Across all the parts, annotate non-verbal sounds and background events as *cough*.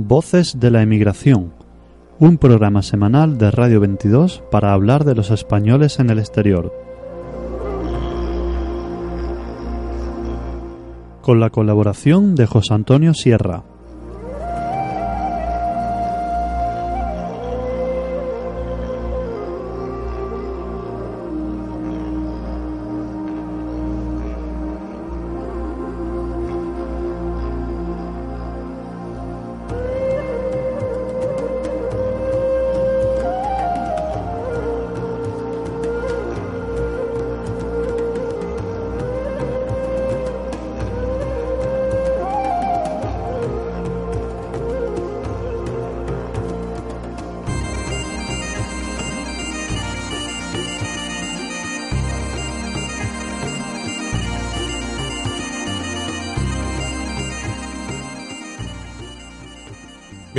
Voces de la Emigración, un programa semanal de Radio 22 para hablar de los españoles en el exterior. Con la colaboración de José Antonio Sierra.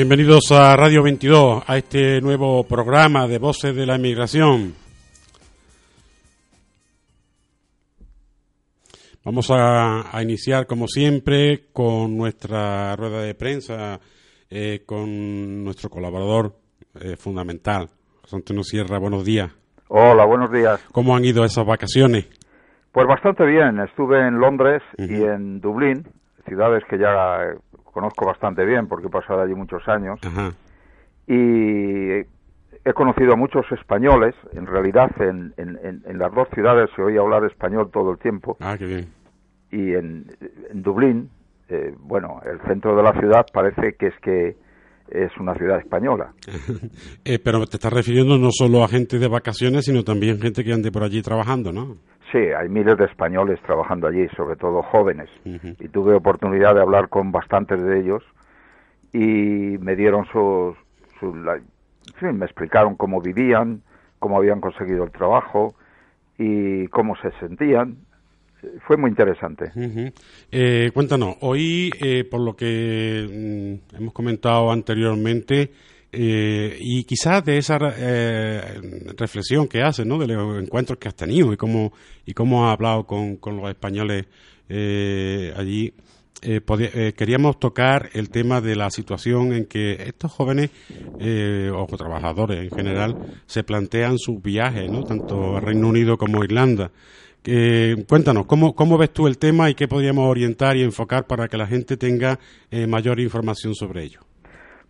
Bienvenidos a Radio 22, a este nuevo programa de Voces de la Inmigración. Vamos a, iniciar, como siempre, con nuestra rueda de prensa, eh, con nuestro colaborador eh, fundamental, José Antonio Sierra. Buenos días. Hola, buenos días. ¿Cómo han ido esas vacaciones? Pues bastante bien. Estuve en Londres y en Dublín, ciudades que ya conozco bastante bien porque he pasado allí muchos años. Y he conocido a muchos españoles, en realidad en, en, las dos ciudades se oía hablar español todo el tiempo. Ah, qué bien. Y en, Dublín, eh, bueno, el centro de la ciudad parece que es que es una ciudad española. *laughs* eh, pero te estás refiriendo no solo a gente de vacaciones, sino también gente que ande por allí trabajando, ¿no? Sí, hay miles de españoles trabajando allí, sobre todo jóvenes. Y tuve oportunidad de hablar con bastantes de ellos y me dieron sus... Su, me explicaron cómo vivían, cómo habían conseguido el trabajo y cómo se sentían. Fue muy interesante. eh, cuéntanos, hoy, eh, por lo que mm, hemos comentado anteriormente, eh, y quizás de esa eh, reflexión que haces, ¿no? De los encuentros que has tenido y cómo, y cómo has hablado con, con los españoles eh, allí, queríamos tocar el tema de la situación en que estos jóvenes o trabajadores en general se plantean sus viajes, ¿no? Tanto a Reino Unido como a Irlanda. cuéntanos, ¿cómo, ¿cómo ves tú el tema y qué podríamos orientar y enfocar para que la gente tenga mayor información sobre ello?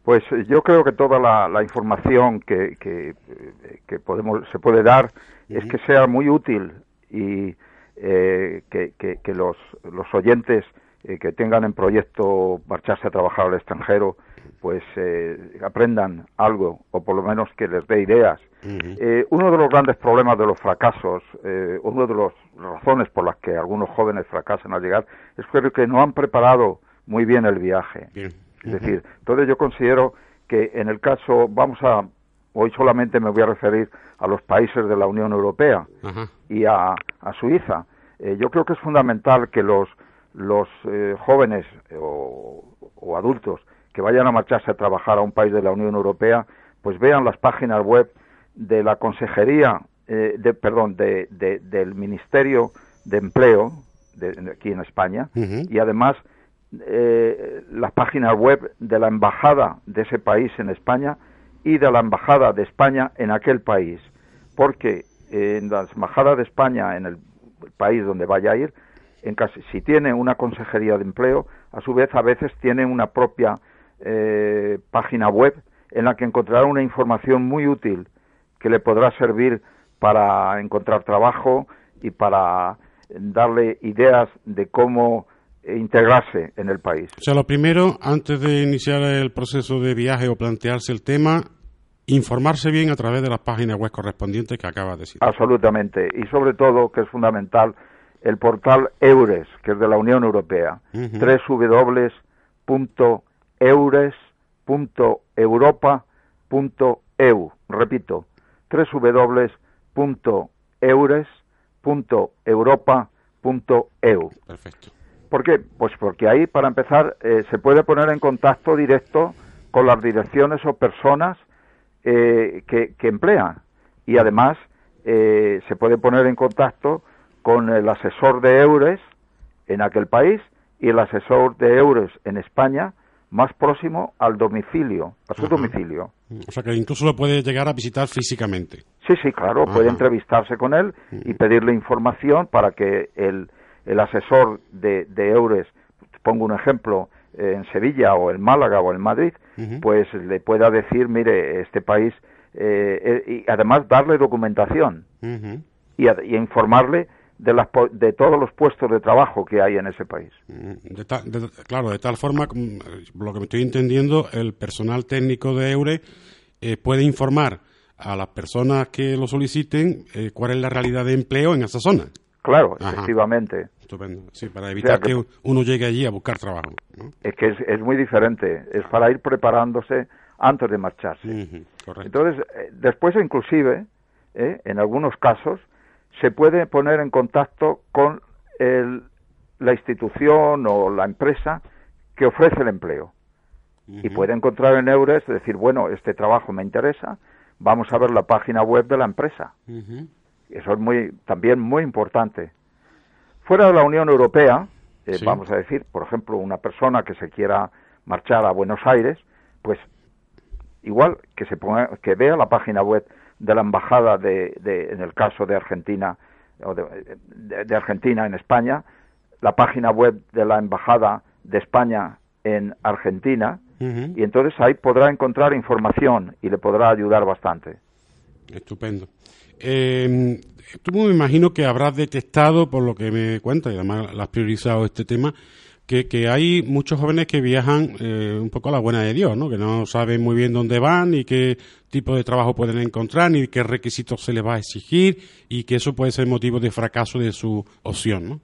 Pues eh, yo creo que toda la, información que, que, podemos, se puede dar es que sea muy útil y eh, que, que, los, los oyentes eh, que tengan en proyecto marcharse a trabajar al extranjero pues aprendan algo o por lo menos que les dé ideas. uno de los grandes problemas de los fracasos, una de las razones por las que algunos jóvenes fracasan al llegar, es que no han preparado muy bien el viaje. Es decir, entonces yo considero que en el caso, vamos a, hoy solamente me voy a referir a los países de la Unión Europea y a, Suiza. Eh, yo creo que es fundamental que los, los eh, jóvenes o, adultos que vayan a marcharse a trabajar a un país de la Unión Europea, pues vean las páginas web de la Consejería, eh, de, perdón, de, del Ministerio de Empleo de, aquí en España y además eh, las páginas web de la embajada de ese país en España y de la embajada de España en aquel país, porque en la embajada de España en el país donde vaya a ir, en si tiene una consejería de empleo, a su vez a veces tiene una propia eh, página web en la que encontrará una información muy útil que le podrá servir para encontrar trabajo y para darle ideas de cómo integrarse en el país. O sea, lo primero, antes de iniciar el proceso de viaje o plantearse el tema, informarse bien a través de las páginas web correspondientes que acaba de decir. Absolutamente. Y sobre todo, que es fundamental, el portal EURES, que es de la Unión Europea. www.eures.europa.eu. Repito, www.eures.europa.eu. Perfecto. ¿Por qué? Pues porque ahí, para empezar, eh, se puede poner en contacto directo con las direcciones o personas eh, que, emplean. Y además, eh, se puede poner en contacto con el asesor de EURES en aquel país y el asesor de EURES en España más próximo al domicilio, a su domicilio. O sea que incluso lo puede llegar a visitar físicamente. Sí, sí, claro, puede entrevistarse con él y pedirle información para que el, el asesor de, de Eures, pongo un ejemplo, en Sevilla o en Málaga o en Madrid, pues le pueda decir, mire, este país, eh, eh, y además darle documentación y, y, informarle de, las, de todos los puestos de trabajo que hay en ese país. claro, de tal forma, lo que me estoy entendiendo, el personal técnico de EURE eh, puede informar a las personas que lo soliciten cuál es la realidad de empleo en esa zona. Claro, efectivamente. Estupendo. Sí, para evitar que, uno llegue allí a buscar trabajo. Es que es, muy diferente. Es para ir preparándose antes de marcharse. Entonces, eh, después inclusive, eh, en algunos casos, se puede poner en contacto con el, la institución o la empresa que ofrece el empleo. Y puede encontrar en Eures, decir, bueno, este trabajo me interesa, vamos a ver la página web de la empresa. Eso es muy, también muy importante. Fuera de la Unión Europea, eh, vamos a decir, por ejemplo, una persona que se quiera marchar a Buenos Aires, pues igual que se ponga, que vea la página web de la embajada de, en el caso de Argentina o de, Argentina en España, la página web de la embajada de España en Argentina y entonces ahí podrá encontrar información y le podrá ayudar bastante. Estupendo. Eh, tú me imagino que habrás detectado, por lo que me cuentas, y además has priorizado este tema, que, que hay muchos jóvenes que viajan eh, un poco a la buena de Dios, ¿no? que no saben muy bien dónde van, ni qué tipo de trabajo pueden encontrar, ni qué requisitos se les va a exigir, y que eso puede ser motivo de fracaso de su opción. ¿no?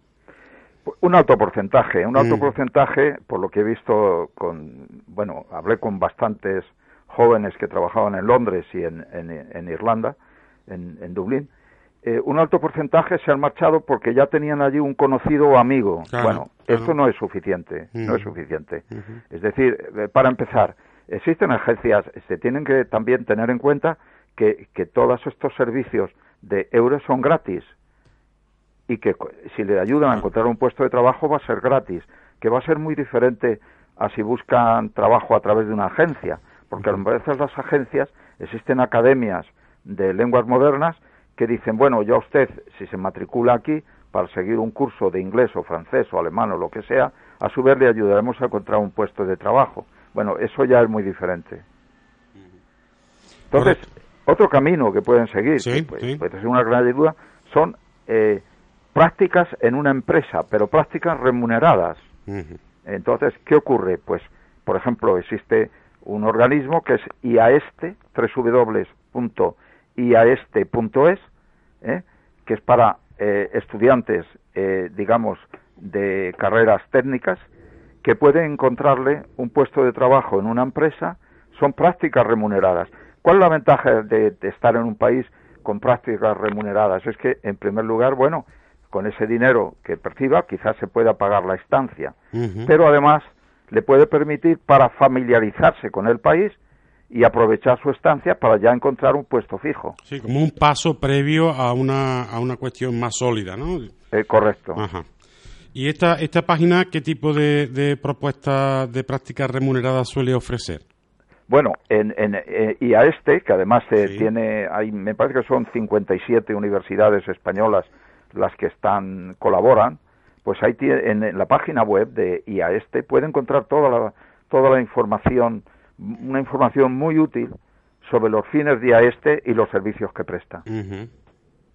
Un alto porcentaje, un alto mm. porcentaje, por lo que he visto con, bueno, hablé con bastantes jóvenes que trabajaban en Londres y en, en, Irlanda, en, en Dublín, eh, un alto porcentaje se han marchado porque ya tenían allí un conocido o amigo. bueno, esto no es suficiente, no es suficiente. Es decir, eh, para empezar, existen agencias, se tienen que también tener en cuenta que, que todos estos servicios de euros son gratis y que si le ayudan a encontrar un puesto de trabajo va a ser gratis, que va a ser muy diferente a si buscan trabajo a través de una agencia, porque a veces las agencias existen academias de lenguas modernas que dicen, bueno, ya usted, si se matricula aquí para seguir un curso de inglés o francés o alemán o lo que sea, a su vez le ayudaremos a encontrar un puesto de trabajo. Bueno, eso ya es muy diferente. Entonces, otro camino que pueden seguir, que puede, ser una gran ayuda, son eh, prácticas en una empresa, pero prácticas remuneradas. Entonces, ¿qué ocurre? Pues, por ejemplo, existe un organismo que es IAESTE, www iaeste.es, ¿eh? que es para eh, estudiantes, eh, digamos, de carreras técnicas, que pueden encontrarle un puesto de trabajo en una empresa, son prácticas remuneradas. ¿Cuál es la ventaja de, estar en un país con prácticas remuneradas? Es que, en primer lugar, bueno, con ese dinero que perciba, quizás se pueda pagar la estancia, pero además le puede permitir para familiarizarse con el país y aprovechar su estancia para ya encontrar un puesto fijo. Sí, como un paso previo a una, a una cuestión más sólida, ¿no? Eh, correcto. Ajá. ¿Y esta, esta página qué tipo de, de propuestas de prácticas remuneradas suele ofrecer? Bueno, en, en, eh, y a este, que además tiene, hay, me parece que son 57 universidades españolas las que están colaboran, pues ahí en, en la página web de IAESTE puede encontrar toda la, toda la información una información muy útil sobre los fines de este y los servicios que presta.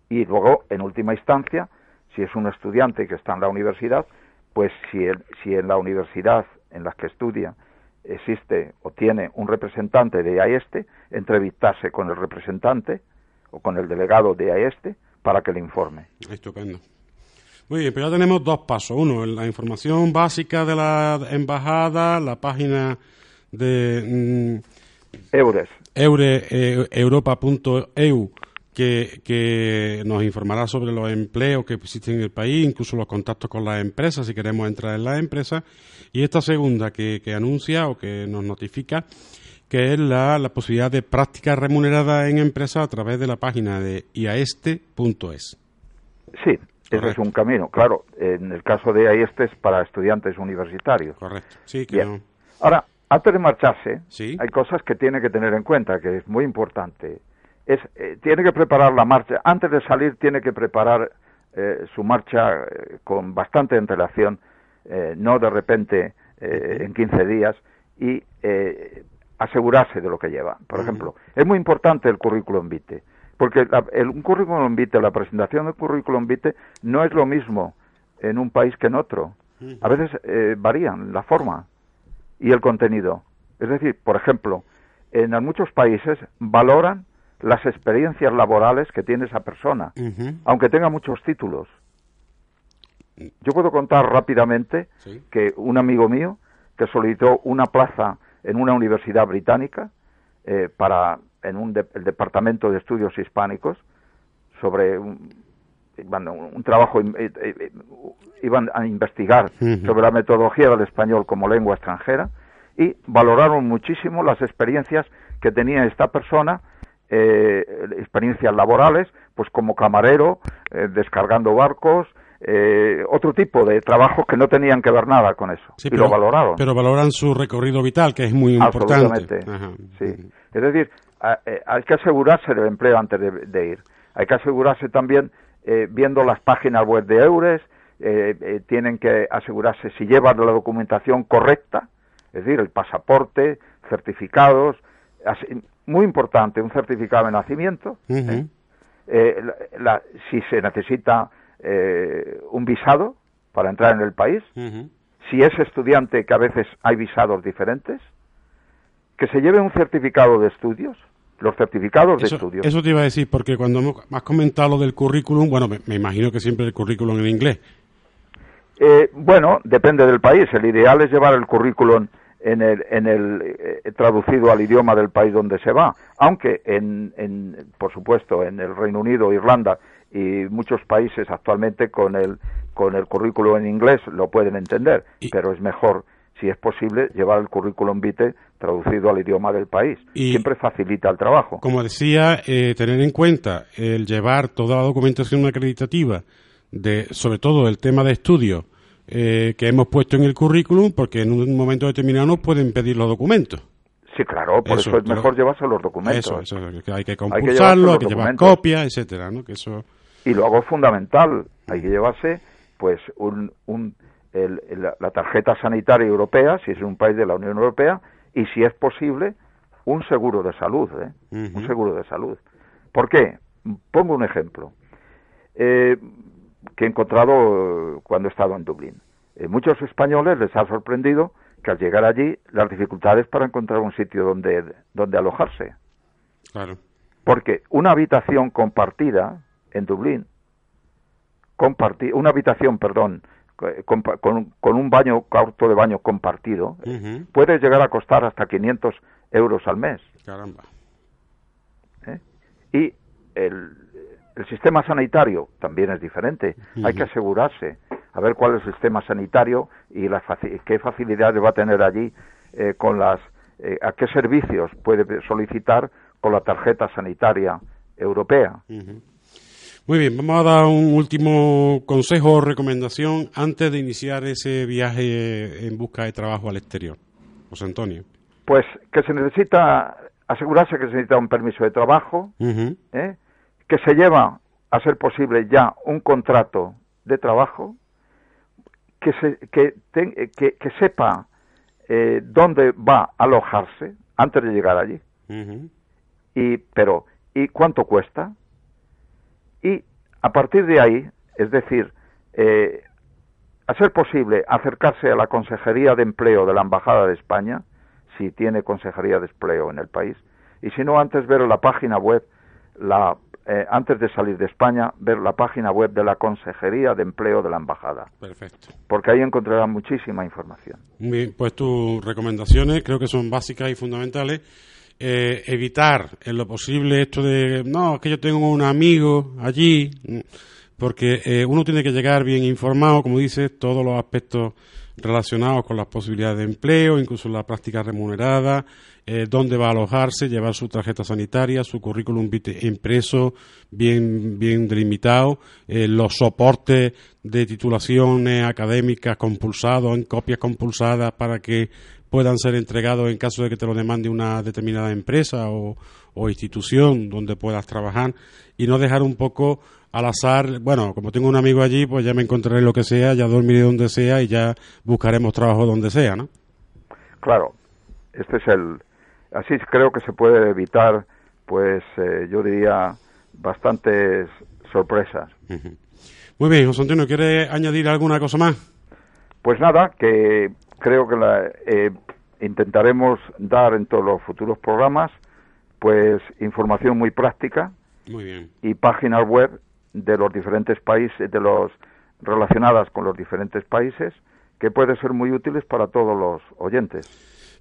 Y luego, en última instancia, si es un estudiante que está en la universidad, pues si, si en la universidad en la que estudia existe o tiene un representante de AESTE, entrevistarse con el representante o con el delegado de AESTE para que le informe. Estupendo. Muy bien, pero ya tenemos dos pasos. Uno, la información básica de la embajada, la página de mm, Eures. Eure, eh, Europa.eu que, que nos informará sobre los empleos que existen en el país, incluso los contactos con las empresas, si queremos entrar en las empresas. Y esta segunda que, que anuncia o que nos notifica que es la, la posibilidad de prácticas remuneradas en empresas a través de la página de iaeste.es. Sí, ese es un camino. Claro, en el caso de IAESTE es para estudiantes universitarios. Correcto. Sí, que Ahora, antes de marcharse, hay cosas que tiene que tener en cuenta, que es muy importante. Es, eh, tiene que preparar la marcha, antes de salir tiene que preparar eh, su marcha eh, con bastante antelación, no de repente en 15 días, y asegurarse de lo que lleva. Por ejemplo, es muy importante el currículum vitae, porque el, un currículum vitae, la presentación del currículum vitae, no es lo mismo en un país que en otro. A veces varían la forma y el contenido. Es decir, por ejemplo, en muchos países valoran las experiencias laborales que tiene esa persona, aunque tenga muchos títulos. Yo puedo contar rápidamente que un amigo mío que solicitó una plaza en una universidad británica eh, para en un el departamento de estudios hispánicos sobre un, un trabajo eh, eh, iban a investigar sobre la metodología del español como lengua extranjera y valoraron muchísimo las experiencias que tenía esta persona eh, experiencias laborales, pues como camarero, eh, descargando barcos, eh, otro tipo de trabajos que no tenían que ver nada con eso. y lo valoraron. Pero valoran su recorrido vital, que es muy importante. sí. Es decir, hay que asegurarse del empleo antes de, ir. Hay que asegurarse también, viendo las páginas web de EURES, tienen que asegurarse si llevan la documentación correcta, es decir, el pasaporte, certificados, muy importante, un certificado de nacimiento, ¿eh? Eh, si se necesita eh, un visado para entrar en el país, si es estudiante, que a veces hay visados diferentes, que se lleve un certificado de estudios, los certificados de estudios. Eso te iba a decir, porque cuando has comentado lo del currículum, bueno, me, imagino que siempre el currículum en inglés. bueno, depende del país. El ideal es llevar el currículum en el, en el eh, traducido al idioma del país donde se va, aunque en, en, por supuesto en el Reino Unido, Irlanda y muchos países actualmente con el con el currículo en inglés lo pueden entender, pero es mejor si es posible llevar el currículum vitae traducido al idioma del país. Y Siempre facilita el trabajo. Como decía, eh, tener en cuenta el llevar toda la documentación acreditativa de sobre todo el tema de estudio eh, que hemos puesto en el currículum, porque en un momento determinado nos pueden pedir los documentos. Sí, claro, por eso, es mejor llevarse los documentos. Eso, eso, que hay que compulsarlo, hay que, llevar copias, etcétera, ¿no? Que eso... Y luego es fundamental, hay que llevarse, pues, un, un, el, la tarjeta sanitaria europea, si es un país de la Unión Europea, y si es posible, un seguro de salud, ¿eh? Un seguro de salud. ¿Por qué? Pongo un ejemplo. Eh, que he encontrado eh, cuando he estado en Dublín. Eh, muchos españoles les ha sorprendido que al llegar allí las dificultades para encontrar un sitio donde, donde alojarse. Claro. Porque una habitación compartida en Dublín, comparti una habitación, perdón, con, con, un baño, cuarto de baño compartido, puede llegar a costar hasta 500 euros al mes. Caramba. ¿Eh? Y el, el sistema sanitario también es diferente. Hay que asegurarse a ver cuál es el sistema sanitario y qué facilidades va a tener allí eh, con las eh, a qué servicios puede solicitar con la tarjeta sanitaria europea. Muy bien, vamos a dar un último consejo o recomendación antes de iniciar ese viaje en busca de trabajo al exterior. José Antonio. Pues que se necesita asegurarse que se necesita un permiso de trabajo, ¿eh? que se lleva a ser posible ya un contrato de trabajo, que, se, que, que, sepa eh, dónde va a alojarse antes de llegar allí. y, pero, ¿y cuánto cuesta? A partir de ahí, es decir, eh, a ser posible acercarse a la Consejería de Empleo de la Embajada de España, si tiene Consejería de Empleo en el país, y si no, antes ver la página web, la eh, antes de salir de España, ver la página web de la Consejería de Empleo de la Embajada. Perfecto. Porque ahí encontrarán muchísima información. Bien, pues tus recomendaciones creo que son básicas y fundamentales. Eh, evitar en lo posible esto de, no, es que yo tengo un amigo allí, porque eh, uno tiene que llegar bien informado, como dices, todos los aspectos relacionados con las posibilidades de empleo, incluso la práctica remunerada, eh, dónde va a alojarse, llevar su tarjeta sanitaria, su currículum impreso, bien, bien delimitado, eh, los soportes de titulaciones académicas compulsados en copias compulsadas para que puedan ser entregados en caso de que te lo demande una determinada empresa o, institución donde puedas trabajar y no dejar un poco al azar, bueno, como tengo un amigo allí, pues ya me encontraré lo que sea, ya dormiré donde sea y ya buscaremos trabajo donde sea, ¿no? Claro, este es el, así creo que se puede evitar, pues eh, yo diría, bastantes sorpresas. Muy bien, José Antonio, ¿quiere añadir alguna cosa más? Pues nada, que creo que la, eh, intentaremos dar en todos los futuros programas pues información muy práctica y páginas web de los diferentes países, de los relacionadas con los diferentes países, que pueden ser muy útiles para todos los oyentes.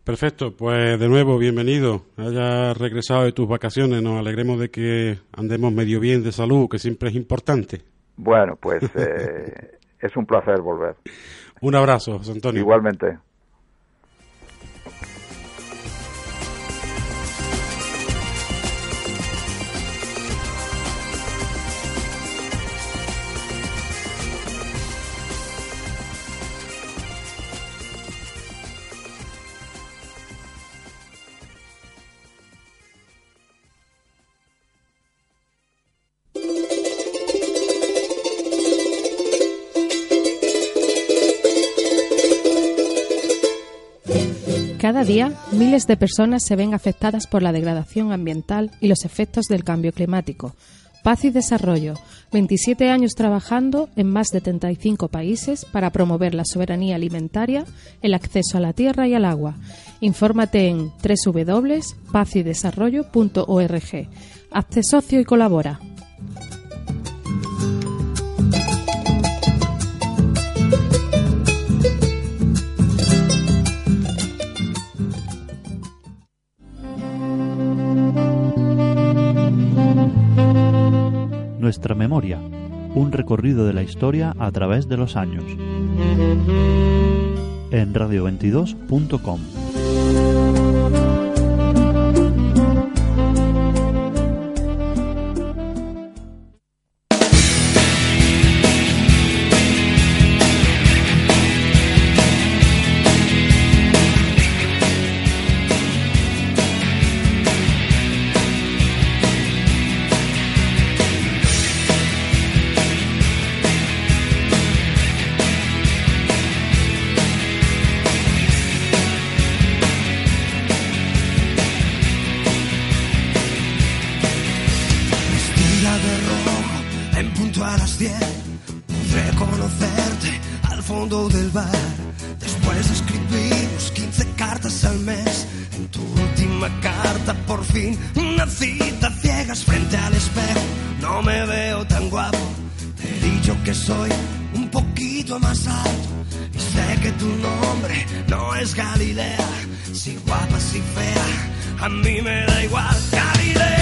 Perfecto, pues de nuevo, bienvenido. Hayas regresado de tus vacaciones, nos alegremos de que andemos medio bien de salud, que siempre es importante. Bueno, pues eh, *laughs* es un placer volver. Un abrazo, Antonio. Igualmente. Cada día, miles de personas se ven afectadas por la degradación ambiental y los efectos del cambio climático. Paz y Desarrollo, 27 años trabajando en más de 35 países para promover la soberanía alimentaria, el acceso a la tierra y al agua. Infórmate en www.pazydesarrollo.org. Hazte socio y colabora. Memoria, un recorrido de la historia a través de los años. En radio22.com. más alto y sé que tu nombre no es Galilea, si guapa, si fea, a mí me da igual. Galilea.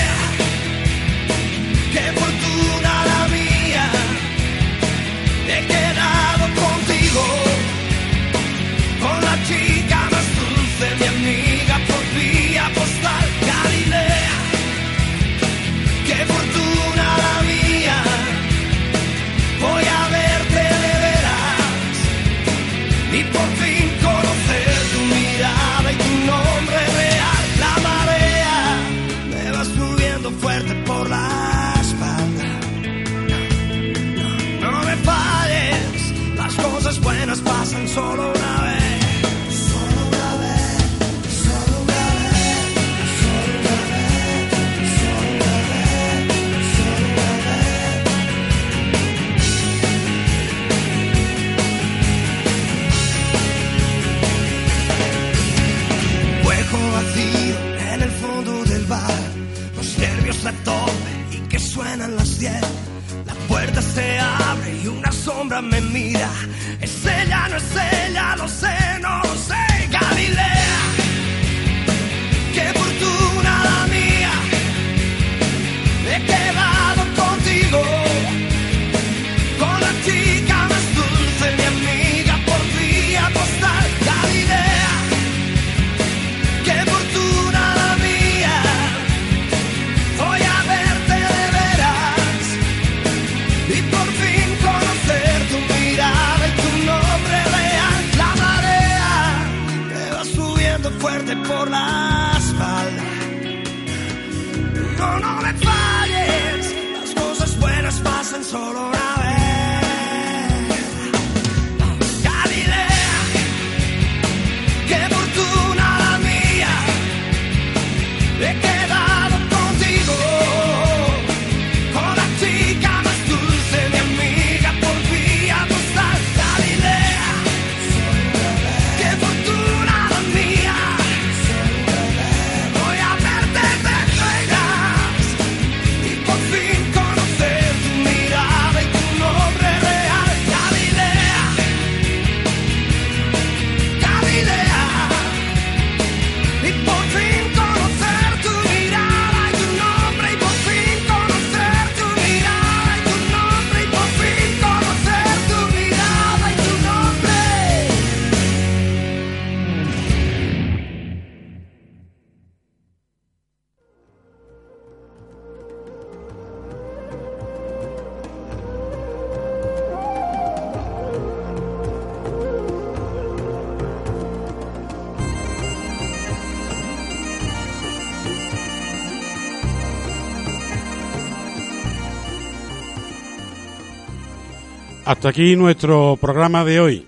Hasta aquí nuestro programa de hoy,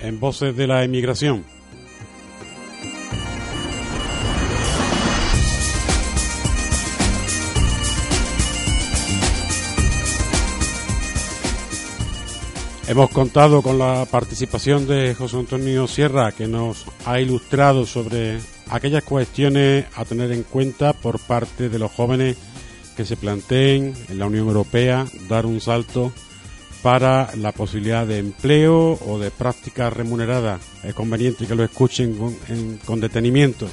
en Voces de la Emigración. Hemos contado con la participación de José Antonio Sierra, que nos ha ilustrado sobre aquellas cuestiones a tener en cuenta por parte de los jóvenes que se planteen en la Unión Europea dar un salto para la posibilidad de empleo o de prácticas remuneradas. Es conveniente que lo escuchen con, con detenimiento.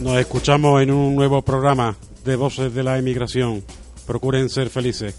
Nos escuchamos en un nuevo programa de Voces de la Emigración. Procuren ser felices.